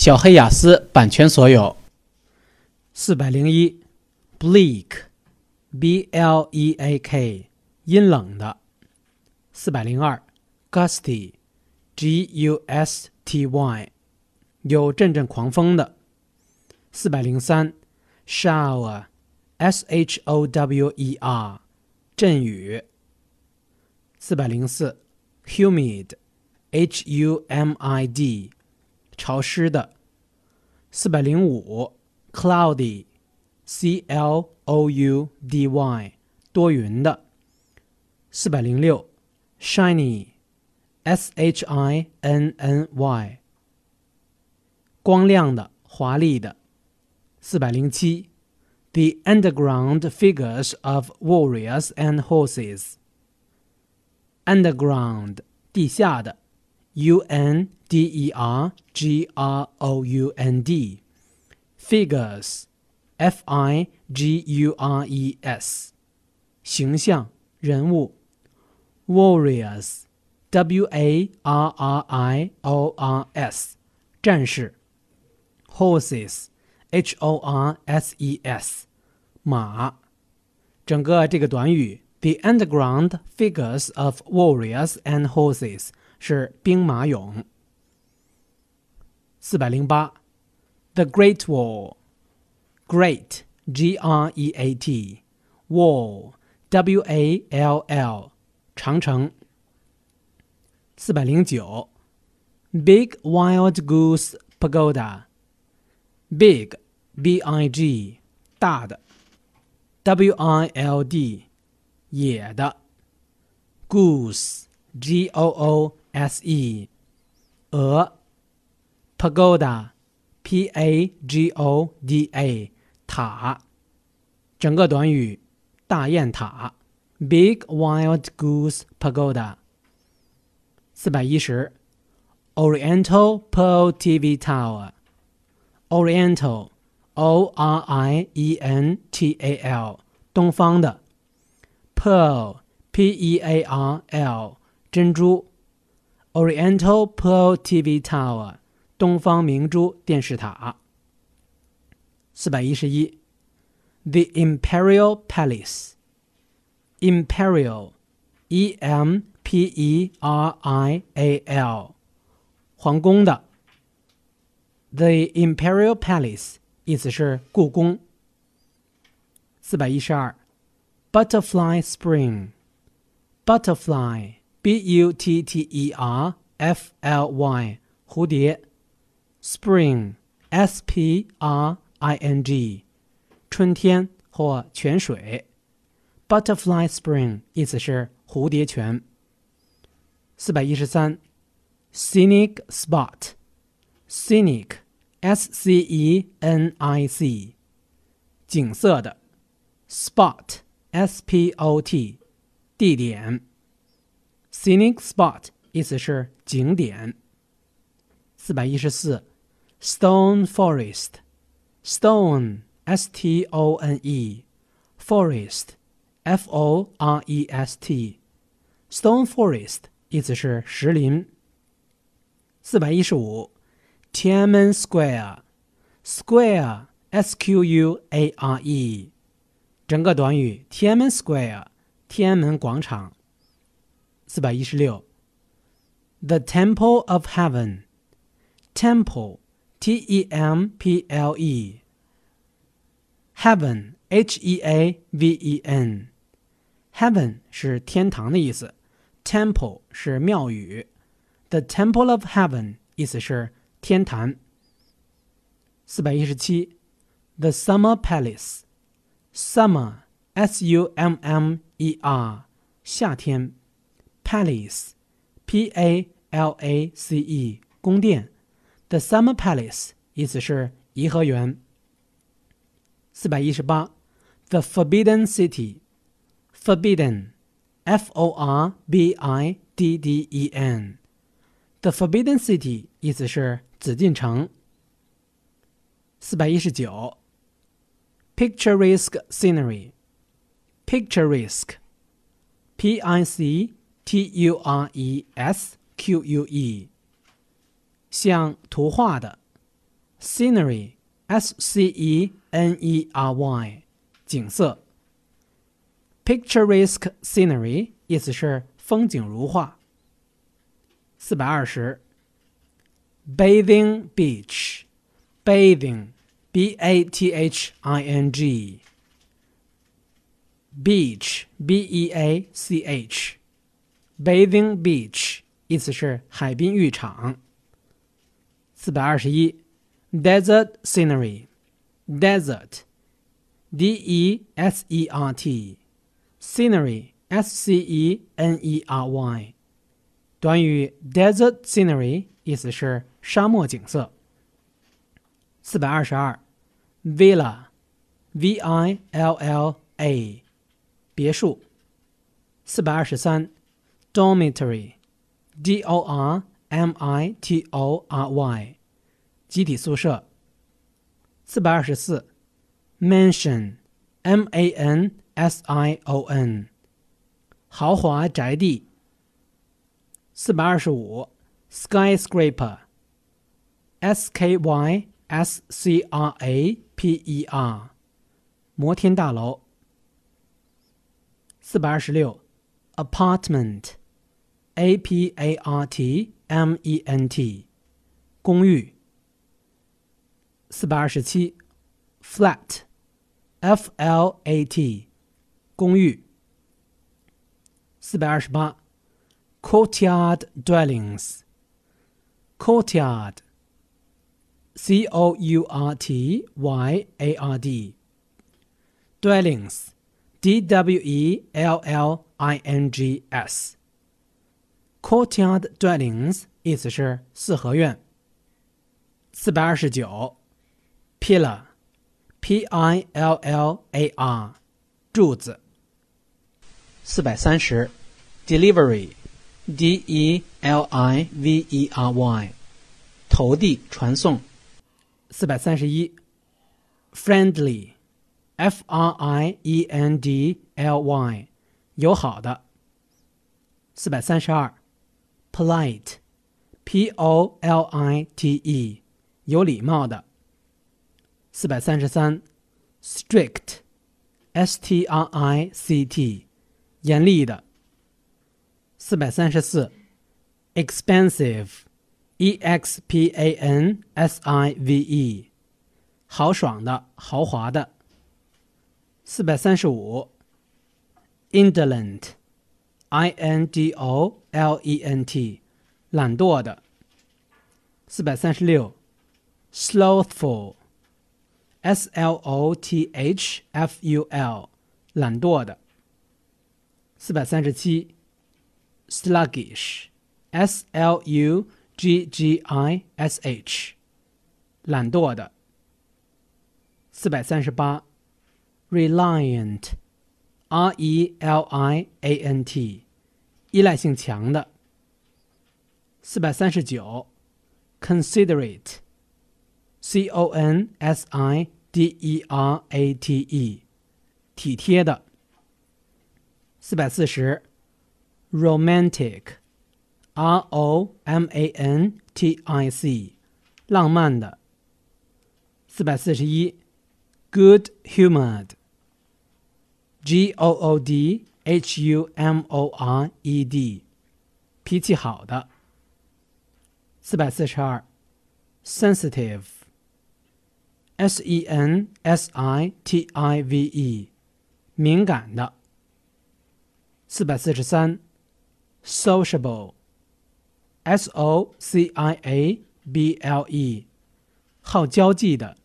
小黑雅思版权所有。四百零一，bleak，b l e a k，阴冷的。四百零二，gusty，g u s t y，有阵阵狂风的。四百零三，shower，s h o w e r，阵雨。四百零四，humid，h u m i d。潮湿的，四百零五，cloudy，c l o u d y，多云的，四百零六，shiny，s h i n n y，光亮的，华丽的，四百零七，the underground figures of warriors and horses，underground，地下的。 U N D E R G R O U N D figures F I G U R E S 形象人物 warriors W A R R I O R S 战士 horses H O R S E S 马整个这个短语 The underground figures of warriors and horses 是兵马俑。四百零八，The Great Wall，Great G R E A T Wall W A L L 长城。四百零九，Big Wild Goose Pagoda，Big B I G 大的，W I L D 野的，Goose G O O S E，鹅，pagoda，p a g o d a，塔，整个短语，大雁塔，big wild goose pagoda。四百一十，Oriental Pearl TV Tower，Oriental，O R I E N T A L，东方的，Pearl，P E A R L，珍珠。Oriental Pearl TV Tower，东方明珠电视塔。四百一十一，The Imperial Palace，Imperial，E M P E R I A L，皇宫的。The Imperial Palace 意思是故宫。四百一十二，Butterfly Spring，Butterfly。 B u t t e r f l y 蝴蝶，spring s p r i n g 春天或泉水，butterfly spring 意思是蝴蝶泉。四百一十三，scenic spot，scenic s c e n i c 景色的，spot s p o t 地点。Scenic spot 意思是景点。四百一十四，Stone Forest，Stone S T O N E，Forest F O R E S T，Stone Forest 意思是石林。四百一十五，Tiananmen Square，Square S Q U A R E，整个短语 Tiananmen Square，天安门广场。四百一十六，The Temple of Heaven，Temple T E M P L E，Heaven H E A V E N，Heaven 是天堂的意思，Temple 是庙宇，The Temple of Heaven 意思是天坛。四百一十七，The Summer Palace，Summer S U M M E R 夏天。 Palace, P A L A C E，宫殿。The Summer Palace 意思是颐和园。四百一十八，The Forbidden City, Forbidden, F O R B I D D E N, The Forbidden City 意思是紫禁城。四百一十九，Picturesque scenery, Picturesque, P I C T U R E S Q U E，像图画的 scenery，s c e n e r y，景色。picturesque scenery 意思是风景如画。四百二十，bathing beach，bathing，b a t h i n g，beach，b e a c H h，bathing beach 意思是海滨浴场。四百二十一，desert scenery，desert，d e s e r t。Scenery, S-C-E-N-E-R-Y，短语 desert scenery 意思是沙漠景色。四百二十二，villa，V-I-L-L-A，别墅。四百二十三 ，dormitory，D-O-R-M-I-T-O-R-Y，集体宿舍。四百二十四，mansion，M-A-N。S I O N，豪华宅地。四百二十五，skyscraper，S K Y S C R A P E R，摩天大楼。四百二十六 ，apartment，A P A R T M E N T，公寓。四百二十七，flat，F L A T。公寓。四百二十八，courtyard dwellings，courtyard，c o u r t y a r d，dwellings，d w e l l i n g Courtyard dwellings 意思是四合院。四百二十九，pillar，p i l l a r，柱子。四百三十，delivery，d e l i v e r y，投递传送。四百三十一，friendly，f r i e n d l y，友好的。四百三十二 ，polite，p o l i t e，有礼貌的。四百三十三，strict，s t r i c t。严厉的。四百三十四，expensive，e x p a n s i v e，豪爽的、豪华的。四百三十五 ，indolent，i n d o l e n t，懒惰的。四百三十六，slothful，s l o t h f u l，懒惰的。四百三十七，sluggish，s l u g g i s h，懒惰的。四百三十八 ，reliant，r e l i a n t，依赖性强的。四百三十九，considerate，c o n s i d e r a t e，体贴的。四百四十，romantic，r o m a n t i c，浪漫的。四百四十一，good humored，g o o d h u m o r e d，脾气好的。四百四十二，sensitive，s e n s i t i v e，敏感的。四百四十三，sociable，s o c i a b l e，好交际的。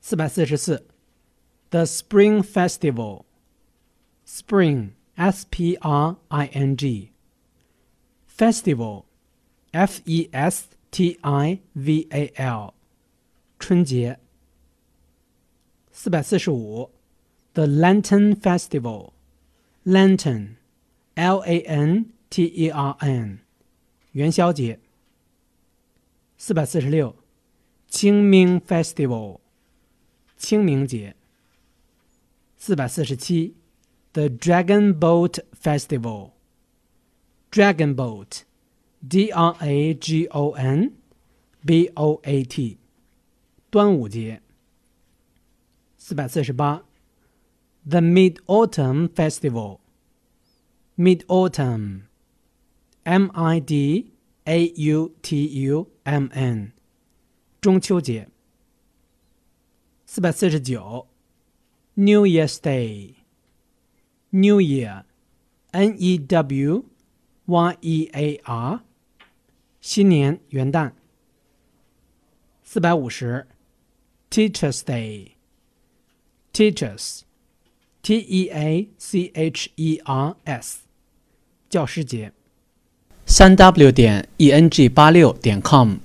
四百四十四 ，the Spring Festival，Spring，s p r i n g，festival，f e s t i v a l，春节。四百四十五，the Lantern Festival。Lantern, L-A-N-T-E-R-N，元宵节。四百四十六，清明 Festival，清明节。 四百四十七，The Dragon Boat Festival，Dragon Boat，D-R-A-G-O-N，B-O-A-T， 端午节。四百四十八，The Mid Autumn Festival，Mid Autumn，M I D A U T U M N，中秋节。四百四十九 ，New Year's Day，New Year，N E W Y E A R，新年元旦。四百五十，Teachers Day，Teachers，T E A C H E R S，教师节。三 W 点 E N G 八六点 com。